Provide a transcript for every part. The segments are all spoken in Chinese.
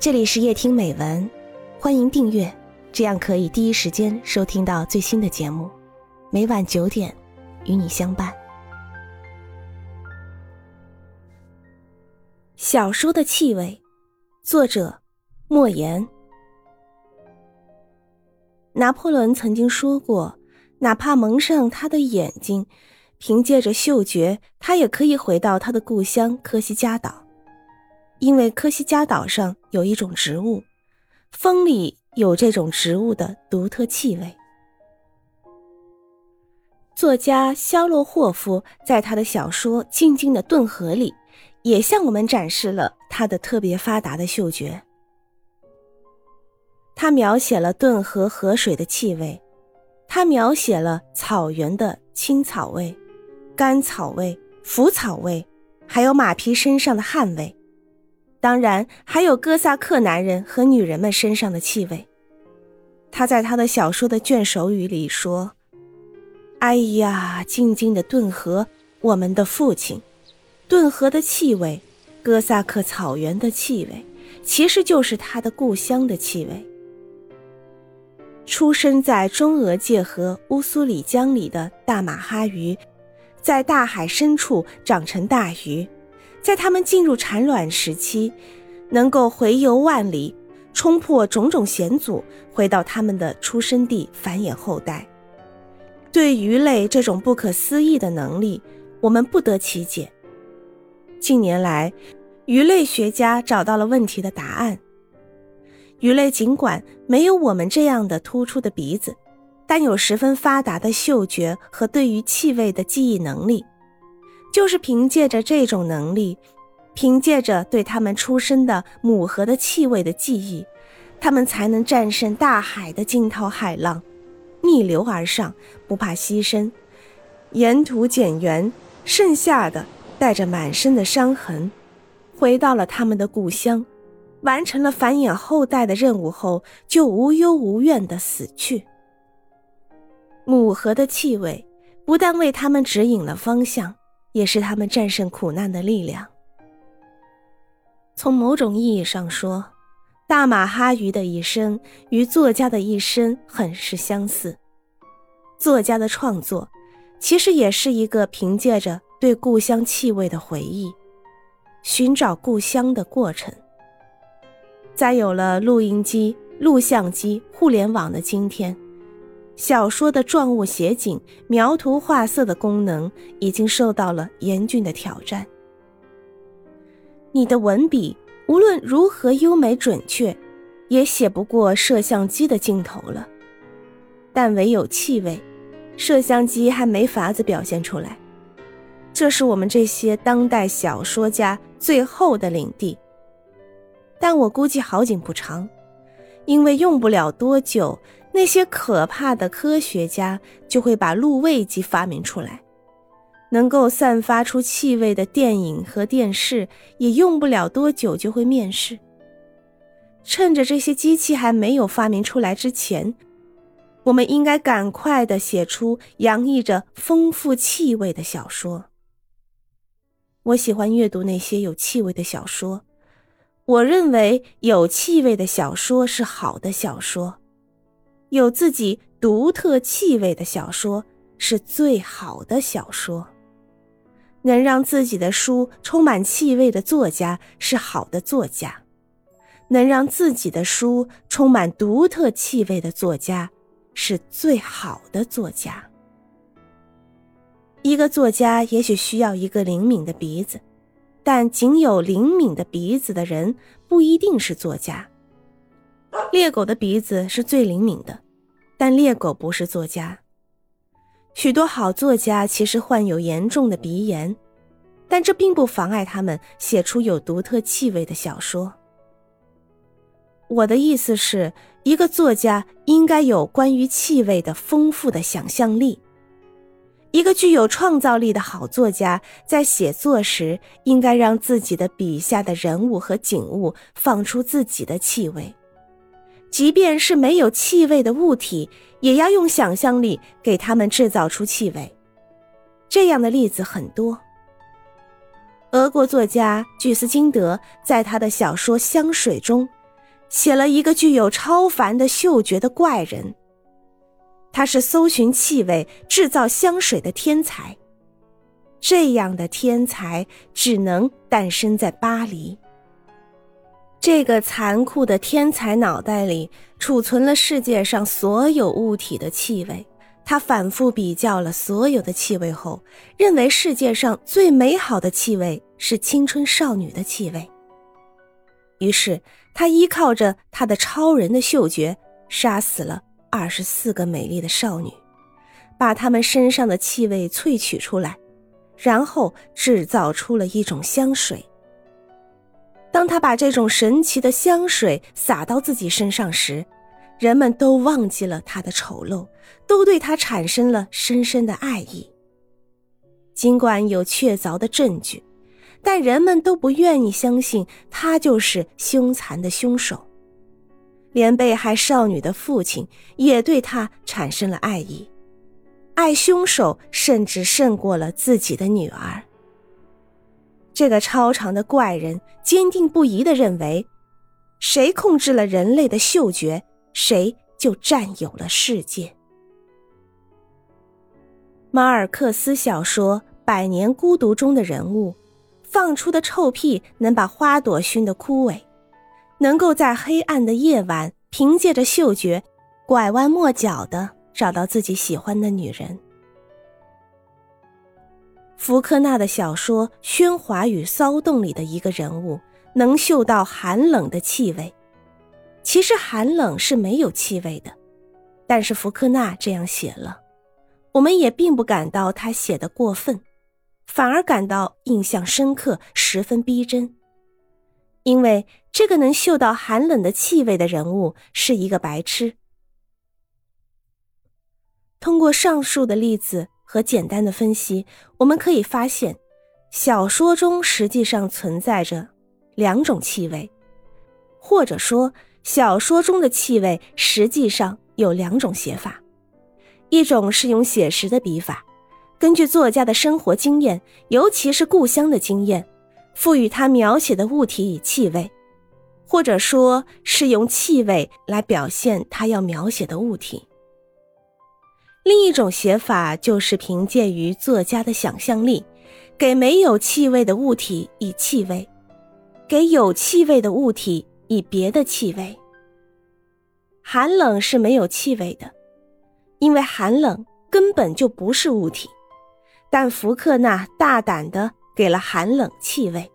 这里是夜听美文，欢迎订阅，这样可以第一时间收听到最新的节目。每晚九点，与你相伴。小说的气味，作者莫言。拿破仑曾经说过，哪怕蒙上他的眼睛，凭借着嗅觉，他也可以回到他的故乡科西嘉岛。因为科西嘉岛上有一种植物，风里有这种植物的独特气味。作家肖洛霍夫在他的小说《静静的顿河》里，也向我们展示了他的特别发达的嗅觉。他描写了顿河河水的气味，他描写了草原的青草味、干草味、腐草味，还有马匹身上的汗味。当然，还有哥萨克男人和女人们身上的气味。他在他的小说的卷首语里说：“哎呀，静静的顿河，我们的父亲，顿河的气味，哥萨克草原的气味，其实就是他的故乡的气味。出生在中俄界河乌苏里江里的大马哈鱼，在大海深处长成大鱼。”在它们进入产卵时期，能够回游万里，冲破种种险阻，回到它们的出生地繁衍后代。对鱼类这种不可思议的能力，我们不得其解。近年来，鱼类学家找到了问题的答案。鱼类尽管没有我们这样的突出的鼻子，但有十分发达的嗅觉和对于气味的记忆能力。就是凭借着这种能力，凭借着对他们出生的母河的气味的记忆，他们才能战胜大海的惊涛骇浪，逆流而上，不怕牺牲，沿途减员，剩下的带着满身的伤痕，回到了他们的故乡，完成了繁衍后代的任务后，就无忧无怨的死去。母河的气味不但为他们指引了方向。也是他们战胜苦难的力量。从某种意义上说，大马哈鱼的一生与作家的一生很是相似。作家的创作，其实也是一个凭借着对故乡气味的回忆，寻找故乡的过程。在有了录音机、录像机、互联网的今天。小说的状物写景、描图画色的功能已经受到了严峻的挑战。你的文笔无论如何优美准确，也写不过摄像机的镜头了。但唯有气味，摄像机还没法子表现出来。这是我们这些当代小说家最后的领地。但我估计好景不长，因为用不了多久。那些可怕的科学家就会把录味机发明出来，能够散发出气味的电影和电视也用不了多久就会面世。趁着这些机器还没有发明出来之前，我们应该赶快的写出洋溢着丰富气味的小说。我喜欢阅读那些有气味的小说，我认为有气味的小说是好的小说。有自己独特气味的小说是最好的小说。能让自己的书充满气味的作家是好的作家。能让自己的书充满独特气味的作家是最好的作家。一个作家也许需要一个灵敏的鼻子，但仅有灵敏的鼻子的人不一定是作家。猎狗的鼻子是最灵敏的，但猎狗不是作家。许多好作家其实患有严重的鼻炎，但这并不妨碍他们写出有独特气味的小说。我的意思是，一个作家应该有关于气味的丰富的想象力。一个具有创造力的好作家在写作时，应该让自己的笔下的人物和景物放出自己的气味。即便是没有气味的物体，也要用想象力给他们制造出气味。这样的例子很多。俄国作家巨斯金德在他的小说《香水》中，写了一个具有超凡的嗅觉的怪人。他是搜寻气味、制造香水的天才。这样的天才只能诞生在巴黎。这个残酷的天才脑袋里储存了世界上所有物体的气味。他反复比较了所有的气味后，认为世界上最美好的气味是青春少女的气味。于是，他依靠着他的超人的嗅觉，杀死了二十四个美丽的少女，把她们身上的气味萃取出来，然后制造出了一种香水。当他把这种神奇的香水洒到自己身上时，人们都忘记了他的丑陋，都对他产生了深深的爱意。尽管有确凿的证据，但人们都不愿意相信他就是凶残的凶手。连被害少女的父亲也对他产生了爱意，爱凶手甚至胜过了自己的女儿。这个超长的怪人坚定不移地认为，谁控制了人类的嗅觉？谁就占有了世界。马尔克斯小说《百年孤独》中的人物，放出的臭屁能把花朵熏得枯萎，能够在黑暗的夜晚凭借着嗅觉，拐弯抹角的找到自己喜欢的女人。福克纳的小说《喧哗与骚动》里的一个人物，能嗅到寒冷的气味。其实寒冷是没有气味的，但是福克纳这样写了，我们也并不感到他写的过分，反而感到印象深刻，十分逼真。因为这个能嗅到寒冷的气味的人物是一个白痴。通过上述的例子和简单的分析，我们可以发现，小说中实际上存在着两种气味，或者说。小说中的气味实际上有两种写法，一种是用写实的笔法，根据作家的生活经验，尤其是故乡的经验，赋予他描写的物体以气味，或者说是用气味来表现他要描写的物体。另一种写法就是凭借于作家的想象力，给没有气味的物体以气味，给有气味的物体。以别的气味，寒冷是没有气味的，因为寒冷根本就不是物体。但福克纳大胆的给了寒冷气味。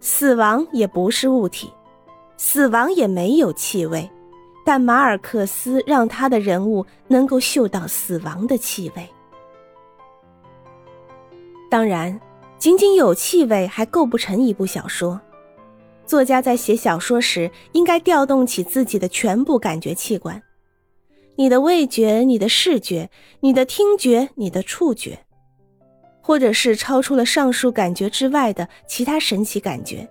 死亡也不是物体，死亡也没有气味，但马尔克斯让他的人物能够嗅到死亡的气味。当然，仅仅有气味还构不成一部小说。作家在写小说时，应该调动起自己的全部感觉器官：你的味觉、你的视觉、你的听觉、你的触觉，或者是超出了上述感觉之外的其他神奇感觉。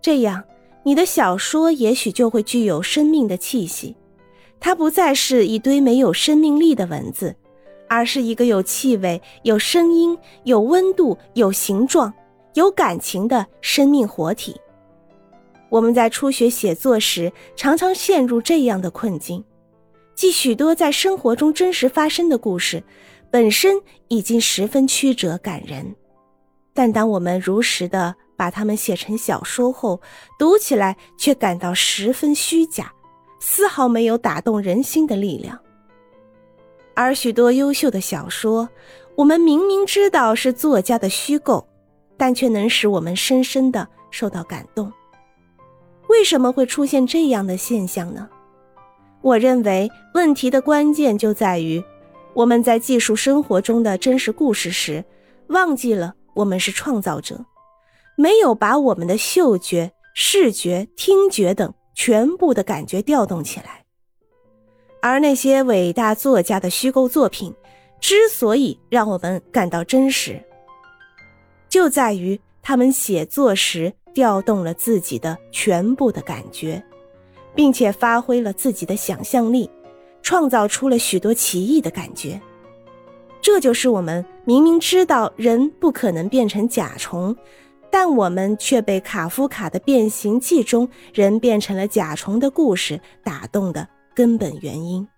这样，你的小说也许就会具有生命的气息。它不再是一堆没有生命力的文字，而是一个有气味、有声音、有温度、有形状、有感情的生命活体。我们在初学写作时，常常陷入这样的困境：即许多在生活中真实发生的故事，本身已经十分曲折感人，但当我们如实的把它们写成小说后，读起来却感到十分虚假，丝毫没有打动人心的力量。而许多优秀的小说，我们明明知道是作家的虚构，但却能使我们深深的受到感动。为什么会出现这样的现象呢？我认为问题的关键就在于，我们在记述生活中的真实故事时，忘记了我们是创造者，没有把我们的嗅觉、视觉、听觉等全部的感觉调动起来。而那些伟大作家的虚构作品，之所以让我们感到真实，就在于他们写作时。调动了自己的全部的感觉，并且发挥了自己的想象力，创造出了许多奇异的感觉。这就是我们明明知道人不可能变成甲虫，但我们却被卡夫卡的《变形记》中人变成了甲虫的故事打动的根本原因。